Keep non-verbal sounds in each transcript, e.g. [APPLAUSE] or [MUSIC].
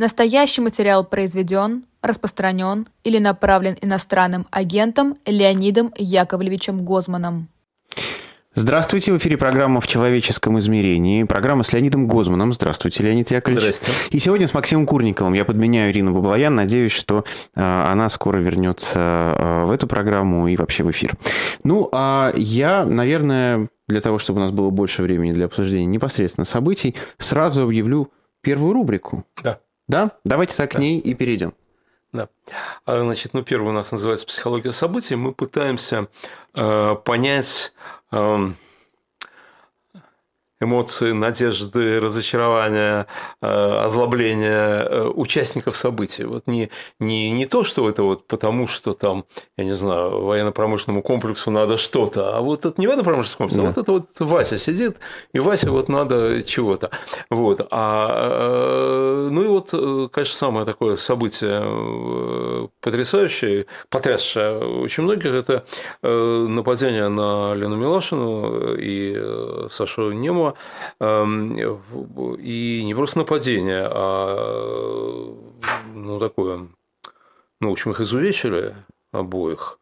Настоящий материал произведен, распространен или направлен иностранным агентом Леонидом Яковлевичем Гозманом. Здравствуйте, в эфире программа «В человеческом измерении». Программа с Леонидом Гозманом. Здравствуйте, Леонид Яковлевич. Здравствуйте. И сегодня с Максимом Курниковым. Я подменяю Ирину Баблоян. Надеюсь, что э, она скоро вернется э, в эту программу и вообще в эфир. Ну, а я, наверное, для того, чтобы у нас было больше времени для обсуждения непосредственно событий, сразу объявлю первую рубрику. Да. Да? Давайте так Да. к ней и перейдем. Да. А, Значит, ну, первый у нас называется «Психология событий». Мы пытаемся э, понять эм, эмоции, надежды, разочарования, э, озлобления э, участников событий. Вот не, не, не то, что это вот потому, что там, я не знаю, военно-промышленному комплексу надо что-то, а вот это не военно-промышленный комплекс, а Да. вот это вот Вася сидит, и Вася вот надо чего-то. Вот. А, э, ну и вот, конечно, самое такое событие потрясающее, потрясшее очень многих, это нападение на Лену Милашину и Сашу Немова. Эм, И не просто нападение, а ну, такое, ну, в общем, их изувечили обоих.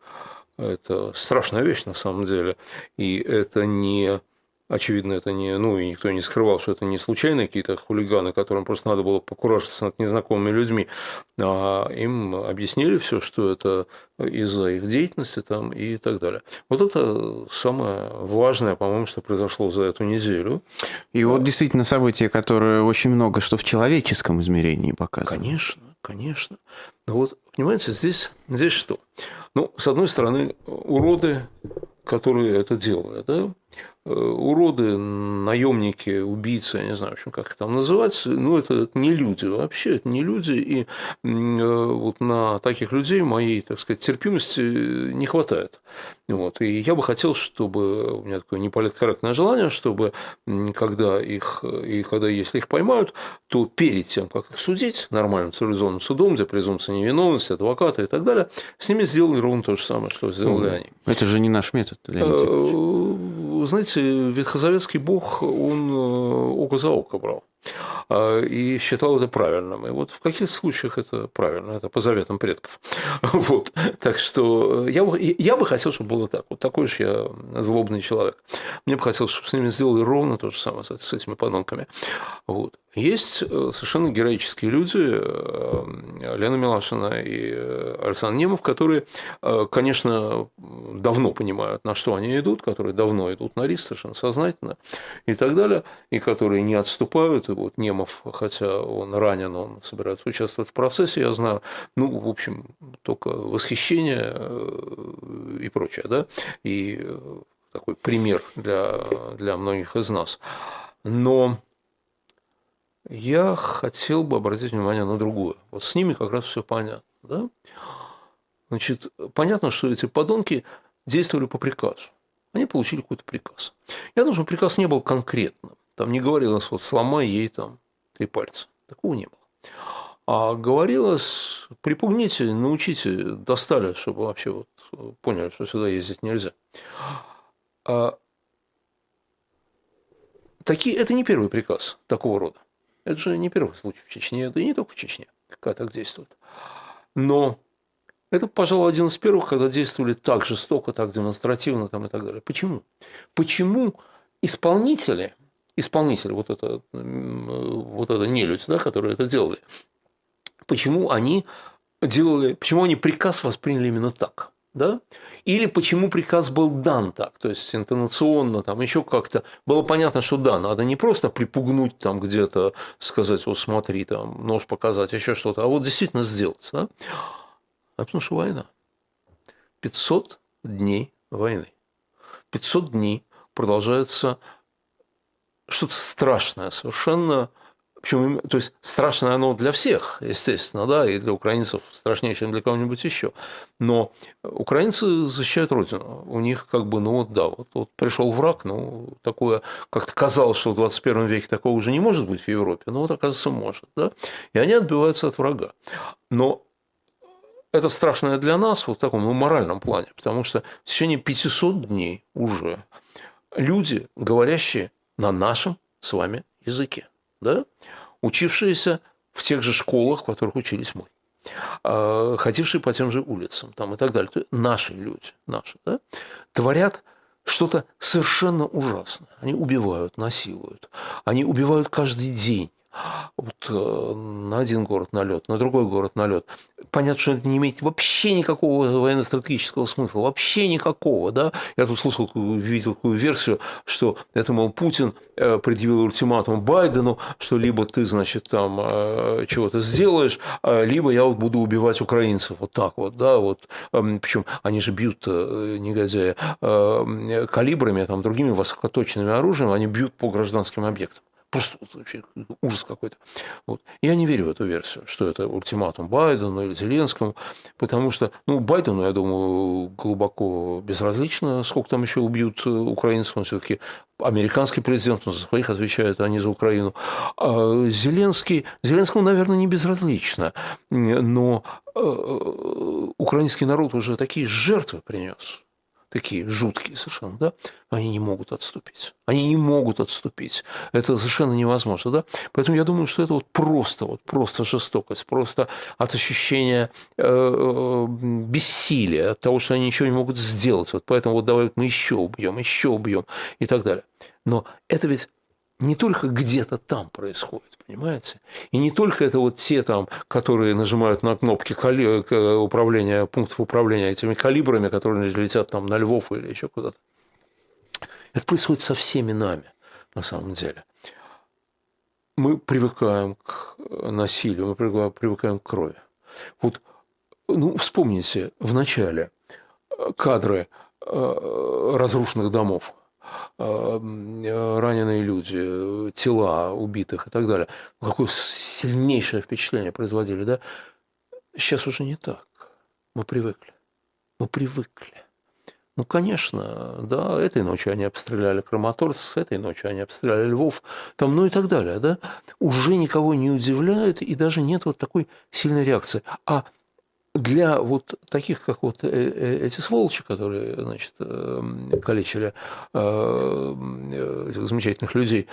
Это страшная вещь на самом деле. И это не Очевидно, это не, ну, и никто не скрывал, что это не случайные какие-то хулиганы, которым просто надо было покуражиться над незнакомыми людьми, а им объяснили все, что это из-за их деятельности там и так далее. Вот это самое важное, по-моему, что произошло за эту неделю. И вот действительно событие, которое очень много что в человеческом измерении показывает. Конечно, конечно. Но вот, понимаете, здесь, здесь что? Ну, с одной стороны, уроды, которые это делали, да, уроды, наемники, убийцы, я не знаю, в общем, как их там называть, ну, это, это не люди вообще, это не люди, и э, вот на таких людей моей, так сказать, терпимости не хватает. Вот. И я бы хотел, чтобы, у меня такое неполиткорректное желание, чтобы когда их, и когда, если их поймают, то перед тем, как их судить нормальным цивилизованным судом, где презумпция невиновности, адвокаты и так далее, с ними сделали ровно то же самое, что сделали Мгм. они. Это же не наш метод, Леонид. Э, Знаете, ветхозаветский бог, он э, око за око брал а, и считал это правильным. И вот в каких случаях это правильно? Это по заветам предков. [LAUGHS] Вот. Так что я бы, я бы хотел, чтобы было так. Вот такой же я злобный человек. Мне бы хотелось, чтобы с ними сделали ровно то же самое с этими подонками. Вот. Есть э, совершенно героические люди, э, Лена Милашина и э, Александр Немов, которые, конечно, давно понимают, на что они идут, которые давно идут на риск совершенно сознательно и так далее, и которые не отступают. И вот Немов, хотя он ранен, он собирается участвовать в процессе, я знаю, ну, в общем, только восхищение и прочее, да, и такой пример для, для многих из нас. Но я хотел бы обратить внимание на другое. Вот с ними как раз все понятно. Да? Значит, понятно, что эти подонки действовали по приказу. Они получили какой-то приказ. Я думаю, что приказ не был конкретным. Там не говорилось, вот сломай ей там три пальца. Такого не было. А говорилось, припугните, научите, достали, чтобы вообще вот поняли, что сюда ездить нельзя. А такие, это не первый приказ такого рода. Это же не первый случай в Чечне, да и не только в Чечне, когда так действует. Но это, пожалуй, один из первых, когда действовали так жестоко, так демонстративно там, и так далее. Почему? Почему исполнители, исполнители, вот это, вот это нелюдь, да, которые это делали, почему они делали, почему они приказ восприняли именно так? Да? Или почему приказ был дан так, то есть интонационно, там еще как-то было понятно, что да, надо не просто припугнуть там где-то, сказать, вот смотри, там нож показать, еще что-то, а вот действительно сделать, да? А потому что война. 500 дней войны. 500 дней продолжается что-то страшное, совершенно причем, то есть страшное оно для всех, естественно, да, и для украинцев страшнее, чем для кого-нибудь еще. Но украинцы защищают родину. У них как бы, ну вот да, вот, вот пришел враг, ну такое, как-то казалось, что в 21 веке такого уже не может быть в Европе, но вот оказывается может, да. И они отбиваются от врага. Но это страшное для нас вот в таком ну, моральном плане, потому что в течение 500 дней уже люди, говорящие на нашем с вами языке, да, учившиеся в тех же школах, в которых учились мы а, ходившие по тем же улицам там, и так далее. Наши люди, наши, да, творят что-то совершенно ужасное. Они убивают, насилуют. Они убивают каждый день вот э, на один город налет, на другой город налет. Понятно, что это не имеет вообще никакого военно-стратегического смысла, вообще никакого, да. Я тут слышал, видел такую версию, что это, мол, Путин э, предъявил ультиматум Байдену, что либо ты, значит, там э, чего-то сделаешь, либо я вот буду убивать украинцев. Вот так вот, да, вот. Эм, Причем они же бьют, негодяи, калибрами, там, другими высокоточными оружием, они бьют по гражданским объектам. Просто вообще ужас какой-то. Вот. Я не верю в эту версию, что это ультиматум Байдену или Зеленскому, потому что, ну, Байдену, я думаю, глубоко безразлично, сколько там еще убьют э, украинцев, он все-таки американский президент, он за своих отвечает, а не за Украину. А Зеленский, Зеленскому, наверное, не безразлично, но э, э, украинский народ уже такие жертвы принес такие жуткие совершенно, да, они не могут отступить. Они не могут отступить. Это совершенно невозможно, да. Поэтому я думаю, что это вот просто, вот просто жестокость, просто от ощущения э, э, бессилия, от того, что они ничего не могут сделать. Вот поэтому вот давай мы еще убьем, еще убьем и так далее. Но это ведь не только где-то там происходит, понимаете? И не только это вот те там, которые нажимают на кнопки управления, пунктов управления этими калибрами, которые летят там на Львов или еще куда-то. Это происходит со всеми нами, на самом деле. Мы привыкаем к насилию, мы привыкаем к крови. Вот, ну, вспомните, в начале кадры э, разрушенных домов – Э, раненые люди, тела убитых и так далее. Ну, какое сильнейшее впечатление производили, да? Сейчас уже не так. Мы привыкли. Мы привыкли. Ну, конечно, да, этой ночью они обстреляли Краматорск, этой ночью они обстреляли Львов, там, ну и так далее, да, уже никого не удивляет, и даже нет вот такой сильной реакции. А для вот таких, как вот э, э, эти сволочи, которые, значит, эм, калечили э, этих замечательных людей,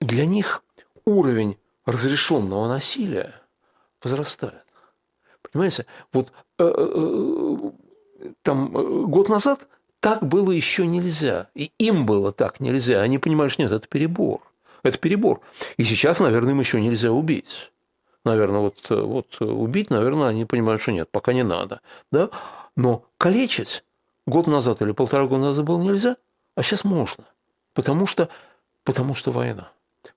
для них уровень разрешенного насилия возрастает. Понимаете? Вот там год назад так было еще нельзя. И им было так нельзя. Они понимают, что нет, это перебор. Это перебор. И сейчас, наверное, им еще нельзя убить наверное, вот, вот убить, наверное, они понимают, что нет, пока не надо. Да? Но калечить год назад или полтора года назад было нельзя, а сейчас можно. Потому что, потому что война.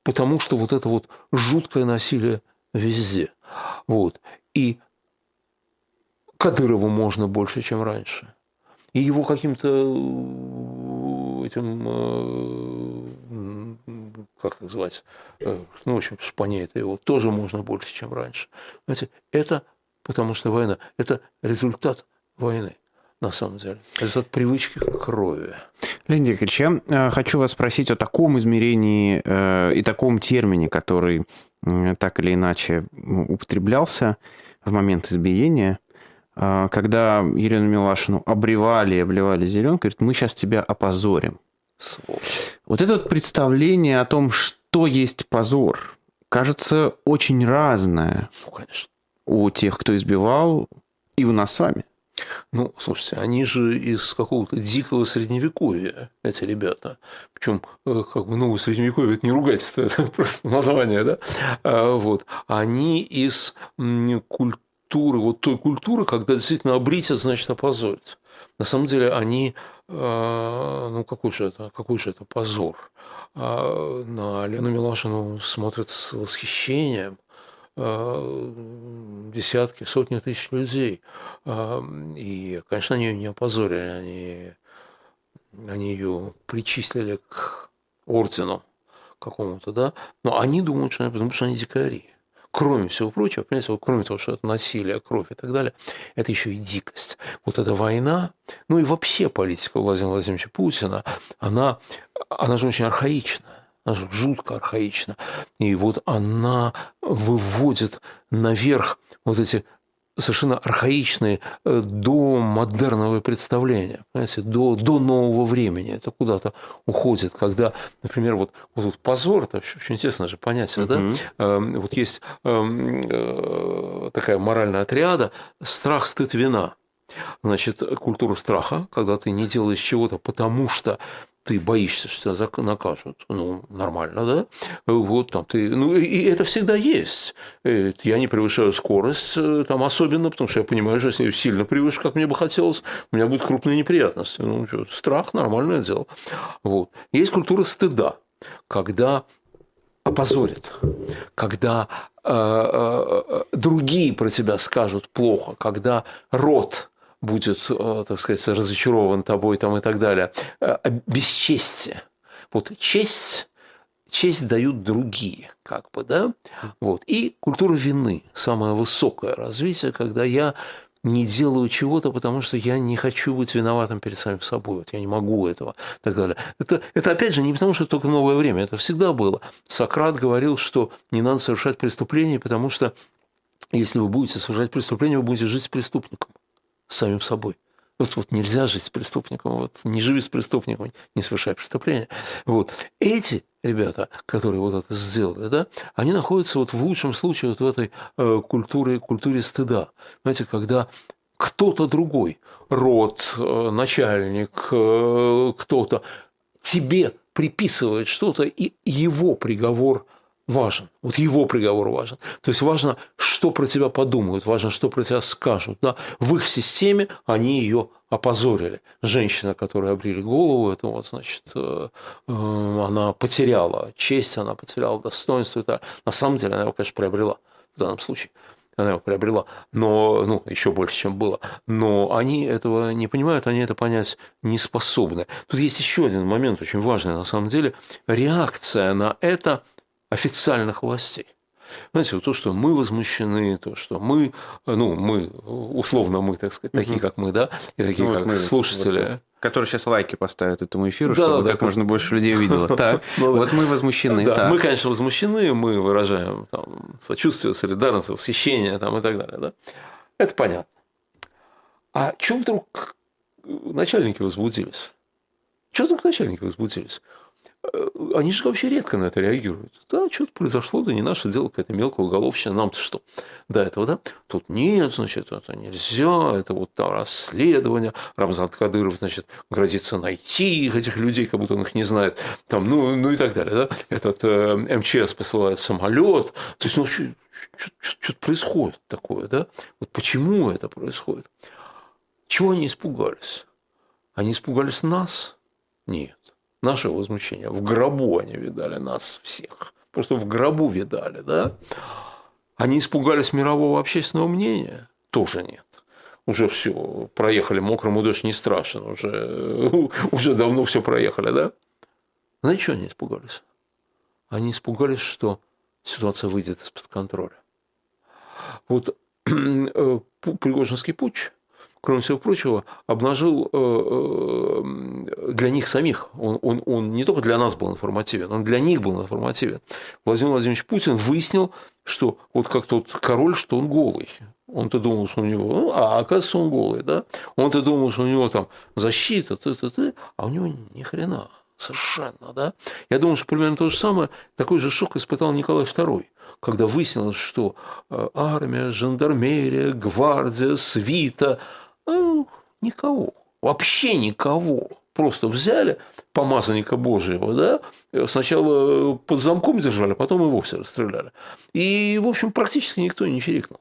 Потому что вот это вот жуткое насилие везде. Вот. И Кадырову можно больше, чем раньше. И его каким-то этим, э, как называется, э, ну, в общем, шпане его тоже можно больше, чем раньше. Знаете, это потому что война, это результат войны на самом деле. Результат привычки к крови. Леонид Яковлевич, я э, хочу вас спросить о таком измерении и таком термине, который так или иначе употреблялся в момент избиения, когда Елену Милашину обревали и обливали зеленкой, говорит, мы сейчас тебя опозорим. Сволочь. Вот это вот представление о том, что есть позор, кажется очень разное. Ну, конечно. У тех, кто избивал, и у нас с вами. Ну, слушайте, они же из какого-то дикого средневековья, эти ребята. Причем, э, как бы, ну, средневековье это не ругательство, [LAUGHS] это просто название, да? А, вот. Они из культуры, вот той культуры, когда действительно обрить, значит опозорить. На самом деле они ну какой же это, какой же это позор. А, на Лену Милашину смотрят с восхищением а, десятки, сотни тысяч людей. И, конечно, они ее не опозорили, они, они ее причислили к ордену какому-то, да, но они думают, что потому что они дикари кроме всего прочего, понимаете, вот кроме того, что это насилие, кровь и так далее, это еще и дикость. Вот эта война, ну и вообще политика Владимира Владимировича Путина, она, она же очень архаична. Она же жутко архаична. И вот она выводит наверх вот эти совершенно архаичные э, до модерного представления, понимаете, до, до нового времени. Это куда-то уходит, когда, например, вот, вот, вот позор, это очень интересно же понятие, да? Эм, вот есть эм, э, такая моральная отряда страх, стыд, вина. Значит, культура страха, когда ты не делаешь чего-то, потому что ты боишься, что тебя накажут. Ну, нормально, да? Вот там ты... Ну, и это всегда есть. Я не превышаю скорость э, там особенно, потому что я понимаю, что если я сильно превышу, как мне бы хотелось, у меня будут крупные неприятности. Ну, что, страх – нормальное дело. Вот. Есть культура стыда, когда опозорит, когда э, э, э другие про тебя скажут плохо, когда род будет, э, так сказать, разочарован тобой там и так далее. Э, бесчестие. Вот честь, честь дают другие, как бы, да? Вот. И культура вины, самое высокое развитие, когда я не делаю чего-то, потому что я не хочу быть виноватым перед самим собой, вот я не могу этого, и так далее. Это, это опять же не потому, что только новое время, это всегда было. Сократ говорил, что не надо совершать преступления, потому что если вы будете совершать преступление, вы будете жить преступником самим собой. Вот, вот нельзя жить с преступником, вот не живи с преступником, не совершай преступления. Вот. Эти ребята, которые вот это сделали, да, они находятся вот в лучшем случае вот в этой э, культуре, культуре стыда. Знаете, когда кто-то другой, род, э, начальник, э, кто-то тебе приписывает что-то, и его приговор – важен. Вот его приговор важен. То есть важно, что про тебя подумают, важно, что про тебя скажут. Да? В их системе они ее опозорили. Женщина, которая обрили голову, это вот, значит, э, э, она потеряла честь, она потеряла достоинство. Это, на самом деле она его, конечно, приобрела в данном случае. Она его приобрела, но, ну, еще больше, чем было. Но они этого не понимают, они это понять не способны. Тут есть еще один момент очень важный, на самом деле. Реакция на это – официальных властей. Знаете, вот то, что мы возмущены, то, что мы, ну, мы, условно мы, так сказать, такие, как мы, да, и такие, ну, как мы, слушатели. Вот, которые сейчас лайки поставят этому эфиру, да, чтобы да, как, как можно больше людей увидело. [LAUGHS] Так, [LAUGHS] ну вот мы возмущены. Да, мы, конечно, возмущены, мы выражаем там, сочувствие, солидарность, восхищение там, и так далее. Да? Это понятно. А что вдруг начальники возбудились? Что вдруг начальники возбудились? Э, они же вообще редко на это реагируют. Да, что-то произошло, да не наше дело, какая-то мелкая уголовщина, нам-то что до этого, да? Тут нет, значит, это нельзя, это вот там расследование, Рамзан Кадыров, значит, грозится найти этих людей, как будто он их не знает, там, ну, ну и так далее, да? Этот э, МЧС посылает самолет, то есть, ну, что-то происходит такое, да? Вот почему это происходит? Чего они испугались? Они испугались нас? Нет наше возмущение. В гробу они видали нас всех. Просто в гробу видали, да? Они испугались мирового общественного мнения? Тоже нет. Уже все, проехали, мокрому дождь не страшен, уже, [LAUGHS] уже давно все проехали, да? Знаете, что они испугались? Они испугались, что ситуация выйдет из-под контроля. Вот [CLEARS THROAT] э, Пригожинский путь кроме всего прочего, обнажил э, э, для них самих. Он, он, он не только для нас был информативен, он для них был информативен. Владимир Владимирович Путин выяснил, что вот как тот король, что он голый. Он-то думал, что у него, ну, а оказывается, он голый, да? Он-то думал, что у него там защита, ты, ты, ты, а у него ни хрена, совершенно, да? Я думаю, что примерно то же самое, такой же шок испытал Николай II когда выяснилось, что э, армия, жандармерия, гвардия, свита, ну, никого. Вообще никого. Просто взяли помазанника Божьего, да, сначала под замком держали, потом и вовсе расстреляли. И, в общем, практически никто не чирикнул.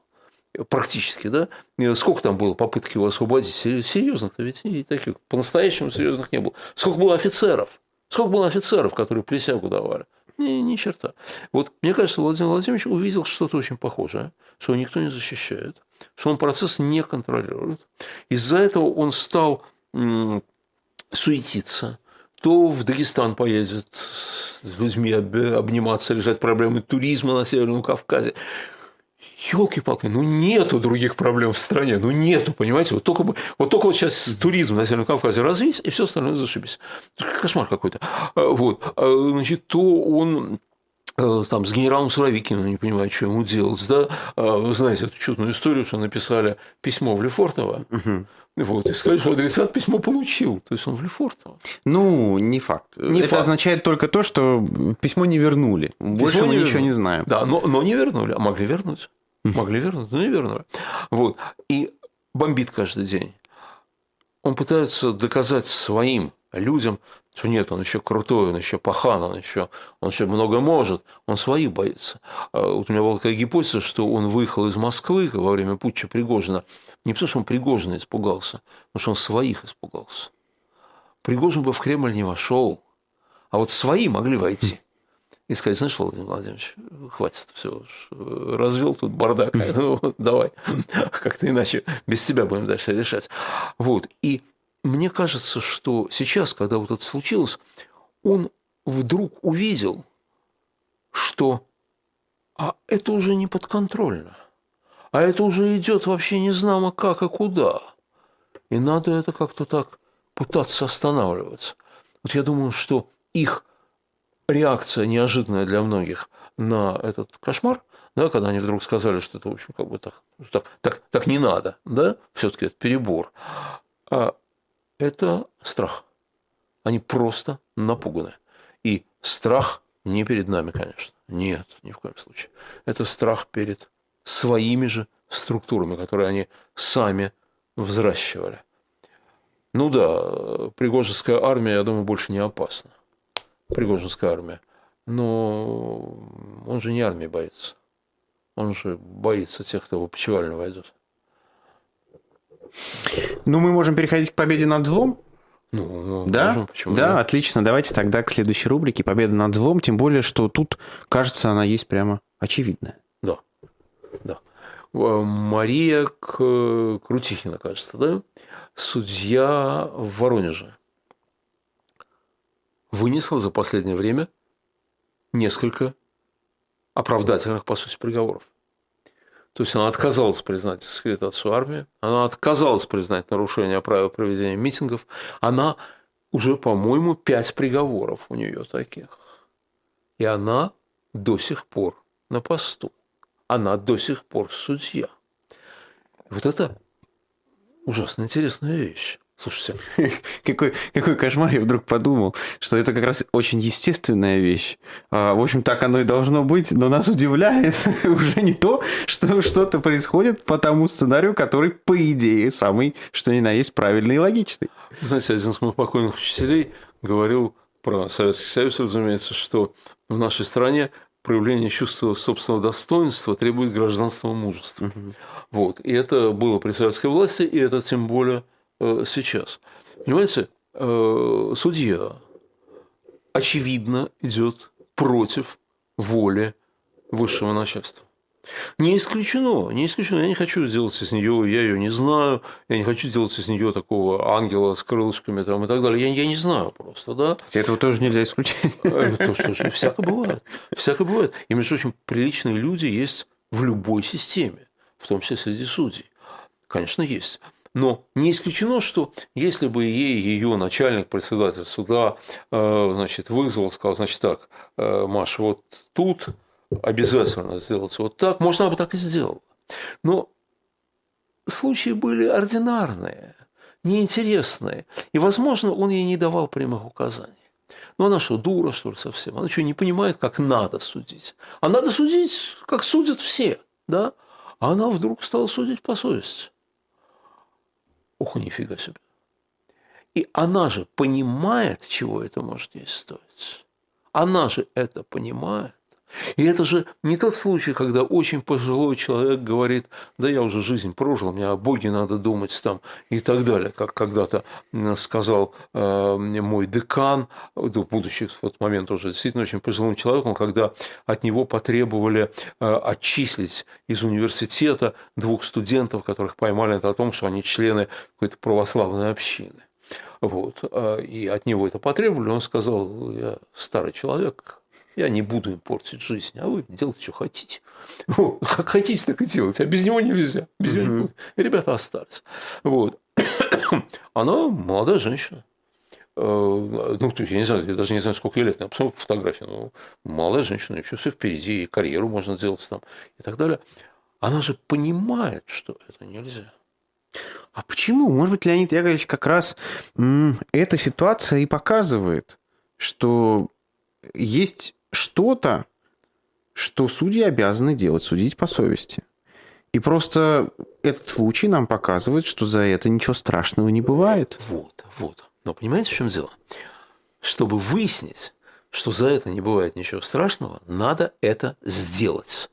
Практически, да. Сколько там было попытки его освободить? Серьезных-то ведь и таких по-настоящему серьезных не было. Сколько было офицеров? Сколько было офицеров, которые присягу давали? Ни, ни черта. Вот мне кажется, Владимир Владимирович увидел что-то очень похожее, что никто не защищает, что он процесс не контролирует. Из-за этого он стал суетиться, то в Дагестан поедет с людьми обниматься, решать проблемы туризма на Северном Кавказе елки-палки, ну нету других проблем в стране, ну нету, понимаете, вот только, вот только вот сейчас туризм на Северном Кавказе развить, и все остальное зашибись. Кошмар какой-то. А, вот, а, значит, то он там с генералом Суровикиным, не понимаю, что ему делать, да, а, вы знаете эту чудную историю, что написали письмо в Лефортово, угу. вот, и сказали, что адресат письмо получил, то есть он в Лефортово. Ну, не факт. Не Это факт. означает только то, что письмо не вернули, больше письмо мы не ничего вернули. не знаем. Да, но, но не вернули, а могли вернуть, могли вернуть, но не вернули. Вот, и бомбит каждый день. Он пытается доказать своим людям, что нет, он еще крутой, он еще пахан, он еще, он еще много может, он своих боится. А вот у меня была такая гипотеза, что он выехал из Москвы во время путча Пригожина не потому, что он Пригожина испугался, потому что он своих испугался. Пригожин бы в Кремль не вошел, а вот свои могли войти. И сказать, знаешь, Владимир Владимирович, хватит, все, развел тут бардак, [LAUGHS] ну, давай, [LAUGHS] как-то иначе без тебя будем дальше решать. Вот, и мне кажется, что сейчас, когда вот это случилось, он вдруг увидел, что а это уже не подконтрольно, а это уже идет вообще не знамо как и куда. И надо это как-то так пытаться останавливаться. Вот я думаю, что их реакция неожиданная для многих на этот кошмар, да, когда они вдруг сказали, что это, в общем, как бы так, так, так, так не надо, да, все-таки это перебор. А это страх. Они просто напуганы. И страх не перед нами, конечно. Нет, ни в коем случае. Это страх перед своими же структурами, которые они сами взращивали. Ну да, Пригожинская армия, я думаю, больше не опасна. Пригожинская армия. Но он же не армии боится. Он же боится тех, кто в опочивальню войдет. Ну, мы можем переходить к победе над злом. Ну, ну да, можем, почему да, нет? отлично. Давайте тогда к следующей рубрике «Победа над злом», тем более, что тут, кажется, она есть прямо очевидная. Да, да. Мария Крутихина, кажется, да? Судья в Воронеже вынесла за последнее время несколько оправдательных, по сути, приговоров. То есть она отказалась признать дискредитацию армии, она отказалась признать нарушение правил проведения митингов, она уже, по-моему, пять приговоров у нее таких. И она до сих пор на посту. Она до сих пор судья. Вот это ужасно интересная вещь. Слушайте. [LAUGHS] какой, какой кошмар, я вдруг подумал, что это как раз очень естественная вещь. А, в общем, так оно и должно быть, но нас удивляет [LAUGHS] уже не то, что что-то происходит по тому сценарию, который, по идее, самый, что ни на есть, правильный и логичный. Знаете, один из моих покойных учителей говорил про Советский Союз, разумеется, что в нашей стране проявление чувства собственного достоинства требует гражданского мужества. Угу. Вот. И это было при советской власти, и это тем более сейчас. Понимаете, э, судья очевидно идет против воли высшего начальства. Не исключено, не исключено. Я не хочу делать из нее, я ее не знаю, я не хочу делать из нее такого ангела с крылышками там, и так далее. Я, я не знаю просто, да. Этого тоже нельзя исключать. Э, то, что же, всяко бывает. Всяко бывает. И, между прочим, приличные люди есть в любой системе, в том числе среди судей. Конечно, есть. Но не исключено, что если бы ей ее начальник, председатель суда, э, значит, вызвал, сказал, значит так, э, Маш, вот тут обязательно сделать вот так, можно бы так и сделала. Но случаи были ординарные, неинтересные, и, возможно, он ей не давал прямых указаний. Но она что, дура, что ли, совсем? Она что, не понимает, как надо судить? А надо судить, как судят все, да? А она вдруг стала судить по совести. Ух, нифига себе. И она же понимает, чего это может ей стоить. Она же это понимает. И это же не тот случай, когда очень пожилой человек говорит, да я уже жизнь прожил, мне о Боге надо думать там и так далее, как когда-то сказал э, мой декан, будучи в тот момент уже действительно очень пожилым человеком, когда от него потребовали э, отчислить из университета двух студентов, которых поймали о том, что они члены какой-то православной общины. Вот. Э, и от него это потребовали, он сказал, я старый человек, я не буду им портить жизнь, а вы делайте, что хотите. Как хотите, так и делайте, а без него нельзя. Без угу. него... Ребята остались. Вот. [COUGHS] Она молодая женщина. ну, то есть, я не знаю, я даже не знаю, сколько ей лет, я посмотрел фотографию, ну, молодая женщина, еще все впереди, и карьеру можно сделать там, и так далее. Она же понимает, что это нельзя. А почему? Может быть, Леонид Яковлевич как раз эта ситуация и показывает, что есть что-то, что судьи обязаны делать, судить по совести. И просто этот случай нам показывает, что за это ничего страшного не бывает. Вот, вот. Но понимаете, в чем дело? Чтобы выяснить, что за это не бывает ничего страшного, надо это сделать.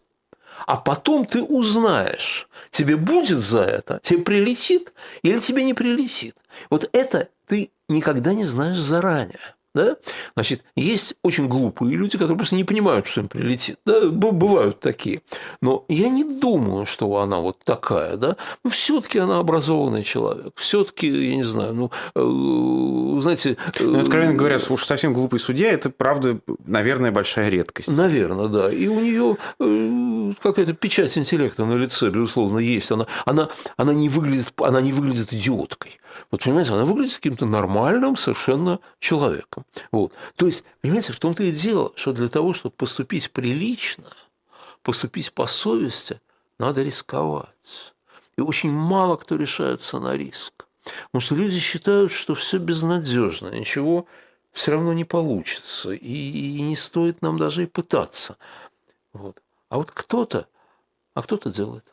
А потом ты узнаешь, тебе будет за это, тебе прилетит или тебе не прилетит. Вот это ты никогда не знаешь заранее. Да? Значит, есть очень глупые люди, которые просто не понимают, что им прилетит. Да? Бывают такие. Но я не думаю, что она вот такая. Да? Но все-таки она образованный человек. Все-таки, я не знаю, ну, э, знаете... Э, ну, откровенно говоря, уж совсем глупый судья, это, правда, наверное, большая редкость. Наверное, да. И у нее э, какая-то печать интеллекта на лице, безусловно, есть. Она, она, она, не, выглядит, она не выглядит идиоткой. Вот, понимаете, она выглядит каким-то нормальным совершенно человеком. Вот. То есть, понимаете, в том-то и дело, что для того, чтобы поступить прилично, поступить по совести, надо рисковать. И очень мало кто решается на риск. Потому что люди считают, что все безнадежно, ничего все равно не получится, и не стоит нам даже и пытаться. Вот. А вот кто-то, а кто-то делает.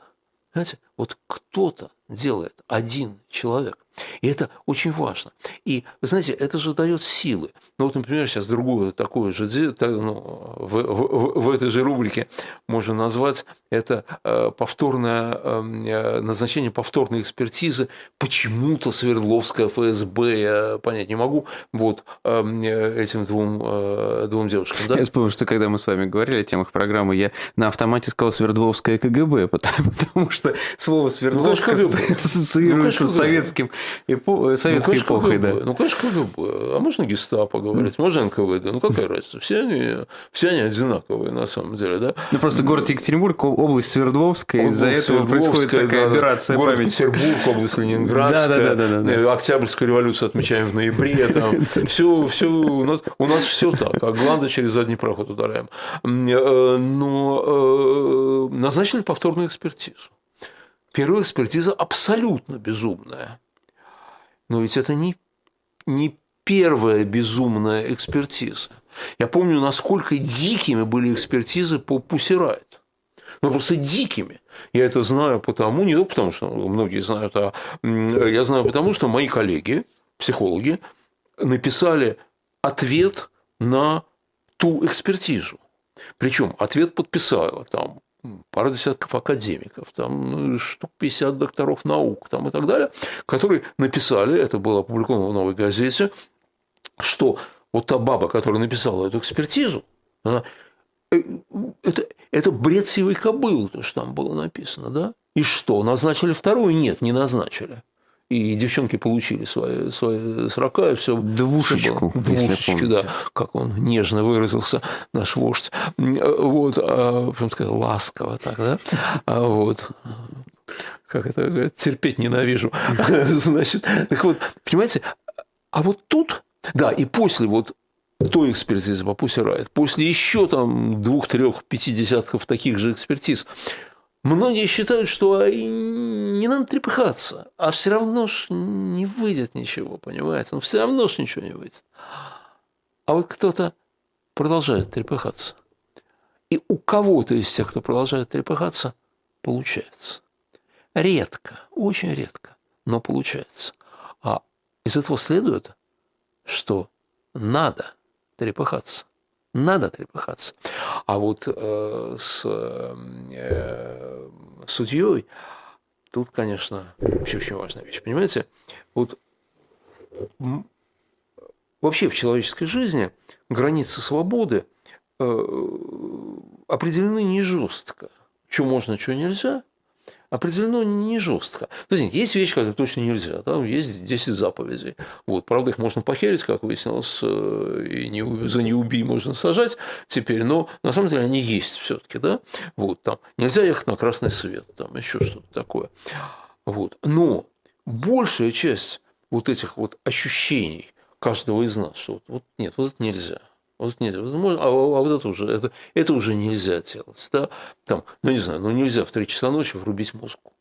Знаете, вот кто-то делает, один человек. И это очень важно. И, вы знаете, это же дает силы. Ну вот, например, сейчас другое такое же, ну, в, в, в этой же рубрике можно назвать это э, повторное эм, э, назначение повторной экспертизы. Почему-то Свердловская ФСБ, я понять не могу, вот эм, этим двум, э, двум девушкам. Да? Я вспомнил, что когда мы с вами говорили о темах программы, я на автомате сказал Свердловская КГБ, потому, [LAUGHS] потому что слово Свердловская ну, ассоциируется ну, с советским эпо... советской ну, эпохой. КГБ. Да. Ну, конечно, КГБ. А можно гестапо говорить, можно НКВД. Ну, какая разница? Все они, все они одинаковые на самом деле. Да? Ну, просто город Екатеринбург, область Свердловская, из-за этого происходит такая да, операция город памяти. Петербург, область Ленинградская. Да, да, да, да, да. Октябрьскую революцию отмечаем в ноябре. [LAUGHS] Там. Все, все, у, нас, у нас все так. А гланды через задний проход удаляем. Э, но э, назначили повторную экспертизу. Первая экспертиза абсолютно безумная. Но ведь это не, не первая безумная экспертиза. Я помню, насколько дикими были экспертизы по Пусирайт. Ну, просто дикими. Я это знаю потому, не только потому, что многие знают, а я знаю потому, что мои коллеги, психологи, написали ответ на ту экспертизу. Причем ответ подписала там пара десятков академиков, там ну, штук 50 докторов наук там, и так далее, которые написали, это было опубликовано в «Новой газете», что вот та баба, которая написала эту экспертизу, она, э, это, это бред сивой кобылы, то, что там было написано, да? И что, назначили вторую? Нет, не назначили и девчонки получили свои, свои срока, и все. Двушечку. Двушечки, да. Как он нежно выразился, наш вождь. Вот, а, прям такая ласково так, да. А вот как это говорят, терпеть ненавижу. [LAUGHS] Значит, так вот, понимаете, а вот тут, да, и после вот той экспертизы по Pussy после еще там двух, трех, пяти десятков таких же экспертиз, Многие считают, что не надо трепыхаться, а все равно ж не выйдет ничего, понимаете? Ну, все равно ж ничего не выйдет. А вот кто-то продолжает трепыхаться. И у кого-то из тех, кто продолжает трепыхаться, получается. Редко, очень редко, но получается. А из этого следует, что надо трепыхаться. Надо трепыхаться. А вот э, с э, судьей тут, конечно, вообще очень важная вещь. Понимаете, вот вообще в человеческой жизни границы свободы э, определены не жестко. Что можно, что нельзя определено не жестко. То есть, есть вещи, которые точно нельзя. Там есть 10 заповедей. Вот. Правда, их можно похерить, как выяснилось, э, и не, за не убий можно сажать теперь, но на самом деле они есть все-таки. Да? Вот, там, нельзя ехать на красный свет, там еще что-то такое. Вот. Но большая часть вот этих вот ощущений, каждого из нас, что вот, вот нет, вот это нельзя. Вот нет, а, а вот это уже, это, это уже нельзя делать. Да? Там, ну, не знаю, ну нельзя в 3 часа ночи врубить музыку.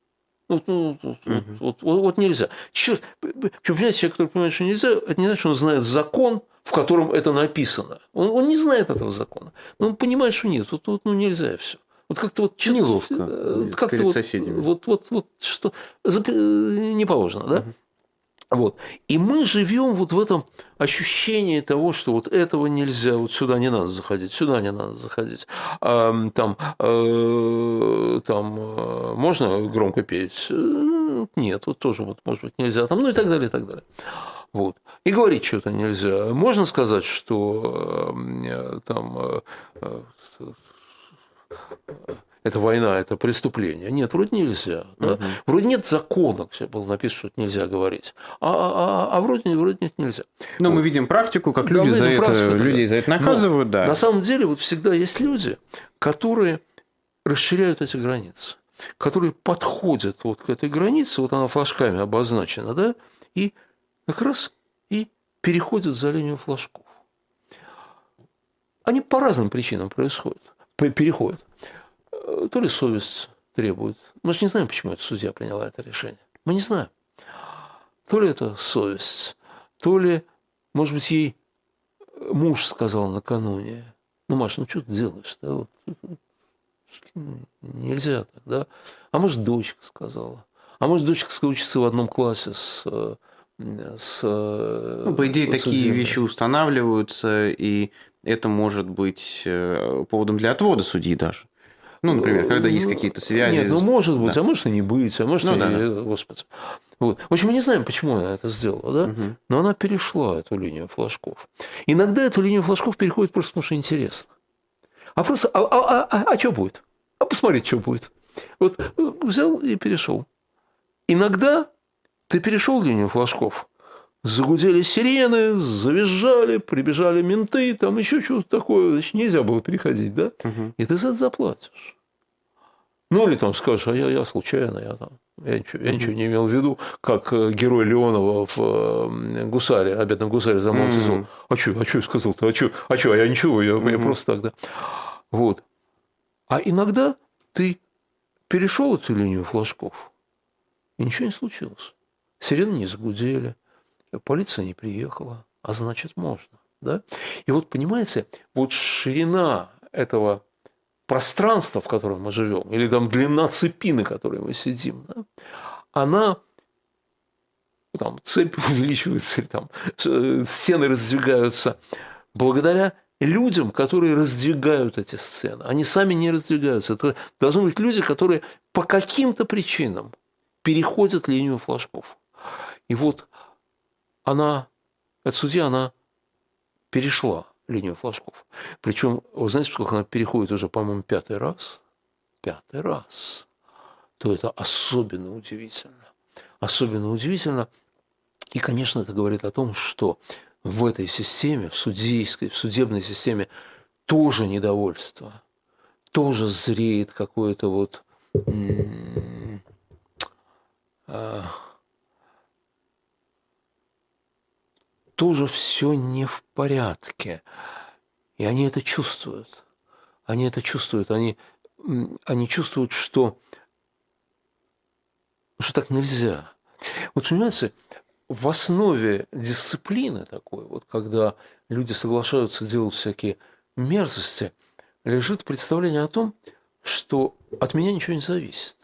Вот, ну, вот, угу. вот, вот, вот нельзя. Черт, понимаете, человек, который понимает, что нельзя, это не значит, что он знает закон, в котором это написано. Он, он не знает этого закона. Но он понимает, что нет, вот, вот ну, нельзя все. Вот как-то вот неловко вот как перед вот, соседями. Вот, вот, вот что не положено, да? Угу. Вот. И мы живем вот в этом ощущении того, что вот этого нельзя, вот сюда не надо заходить, сюда не надо заходить. А, там, э, там э, можно громко петь? Э, нет, вот тоже вот, может быть, нельзя. Там, ну и так далее, и так далее. Вот. И говорить что-то нельзя. Можно сказать, что там это война, это преступление. Нет, вроде нельзя. Да? Угу. Вроде нет закона, где было написано, что это нельзя говорить. А, а, а вроде, вроде нет, нельзя. Но вот. мы видим практику, как да, люди за это, практику, людей за это наказывают. Но да. На самом деле вот всегда есть люди, которые расширяют эти границы, которые подходят вот к этой границе, вот она флажками обозначена, да, и как раз и переходят за линию флажков. Они по разным причинам происходят, переходят то ли совесть требует. Мы же не знаем, почему эта судья приняла это решение. Мы не знаем. То ли это совесть, то ли, может быть, ей муж сказал накануне, ну, Маша, ну что ты делаешь? Да? Вот, нельзя так, да? А может, дочка сказала. А может, дочка учится в одном классе с с... Ну, по идее, такие вещи устанавливаются, и это может быть э, поводом для отвода судьи даже. Ну, например, когда есть какие-то связи. Нет, ну может быть, да. а может и не быть, а может ну, и... Да, да. Господи. Вот. В общем, мы не знаем, почему она это сделала, да? Угу. Но она перешла эту линию флажков. Иногда эту линию флажков переходит просто потому, что интересно. А просто, а, а, а, а, а что будет? А посмотреть, что будет. Вот взял и перешел. Иногда ты перешел линию флажков, загудели сирены, завизжали, прибежали менты, там еще что-то такое, значит, нельзя было переходить, да? Угу. И ты за это заплатишь. Ну, или там скажешь, а я, я случайно, я там, я ничего, я ничего не имел в виду, как э, герой Леонова в э, «Гусаре», «Обедном гусаре» за мной mm-hmm. А что, а что я сказал-то, а что, а что, а я ничего, я, я просто тогда. Вот. А иногда ты перешел эту линию флажков, и ничего не случилось. Сирены не загудели, полиция не приехала, а значит можно. Да? И вот, понимаете, вот ширина этого пространства, в котором мы живем, или там длина цепи, на которой мы сидим, да, она там цепь [LAUGHS] увеличивается, или там э, стены раздвигаются благодаря людям, которые раздвигают эти сцены. Они сами не раздвигаются. Это должны быть люди, которые по каким-то причинам переходят линию флажков. И вот она, эта судья, она перешла линию флажков. Причем, вы знаете, сколько она переходит уже, по-моему, пятый раз? Пятый раз. То это особенно удивительно. Особенно удивительно. И, конечно, это говорит о том, что в этой системе, в судейской, в судебной системе тоже недовольство, тоже зреет какое-то вот тоже все не в порядке. И они это чувствуют. Они это чувствуют. Они, они чувствуют, что, что так нельзя. Вот понимаете, в основе дисциплины такой, вот когда люди соглашаются делать всякие мерзости, лежит представление о том, что от меня ничего не зависит.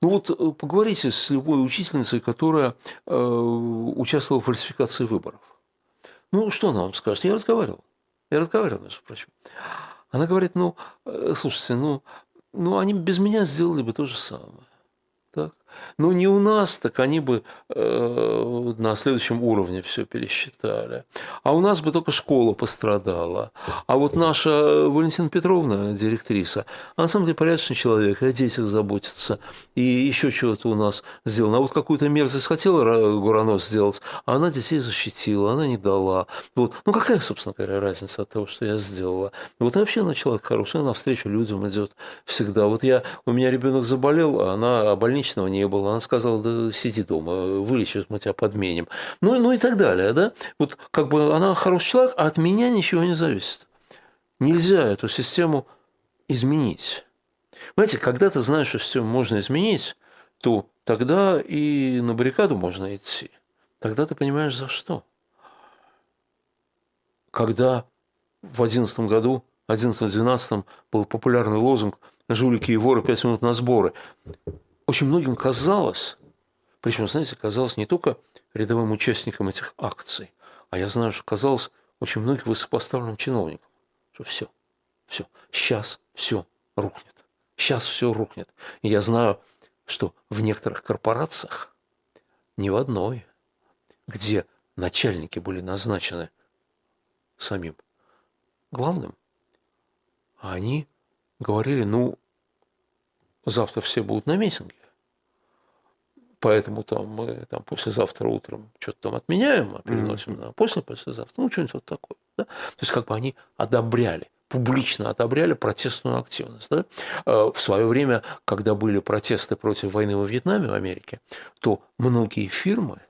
Ну вот э, поговорите с любой учительницей, которая э, участвовала в фальсификации выборов. Ну, что она вам скажет? Я разговаривал. Я разговаривал, между прочим. Она говорит, ну, э, слушайте, ну, ну, они без меня сделали бы то же самое. Так? Ну, не у нас, так они бы э, на следующем уровне все пересчитали. А у нас бы только школа пострадала. А вот наша Валентина Петровна, директриса, она на самом деле порядочный человек, и о детях заботится, и еще чего-то у нас сделано. А вот какую-то мерзость хотела Гуранос сделать, а она детей защитила, она не дала. Вот. Ну, какая, собственно говоря, разница от того, что я сделала? Вот вообще она человек хороший, она навстречу людям идет всегда. Вот я, у меня ребенок заболел, а она больничного не не было. Она сказала, да сиди дома, вылечишь, мы тебя подменим. Ну, ну и так далее, да? Вот как бы она хороший человек, а от меня ничего не зависит. Нельзя эту систему изменить. Знаете, когда ты знаешь, что систему можно изменить, то тогда и на баррикаду можно идти. Тогда ты понимаешь, за что. Когда в 2011 году, 11-12 был популярный лозунг «Жулики и воры, пять минут на сборы», очень многим казалось, причем, знаете, казалось не только рядовым участникам этих акций, а я знаю, что казалось очень многим высокопоставленным чиновникам, что все, все, сейчас все рухнет. Сейчас все рухнет. И я знаю, что в некоторых корпорациях, не в одной, где начальники были назначены самим главным, а они говорили, ну, завтра все будут на митинге, поэтому там мы там послезавтра утром что-то там отменяем, а переносим mm-hmm. на после послезавтра, ну, что-нибудь вот такое. Да? То есть, как бы они одобряли публично одобряли протестную активность. Да? Э, в свое время, когда были протесты против войны во Вьетнаме в Америке, то многие фирмы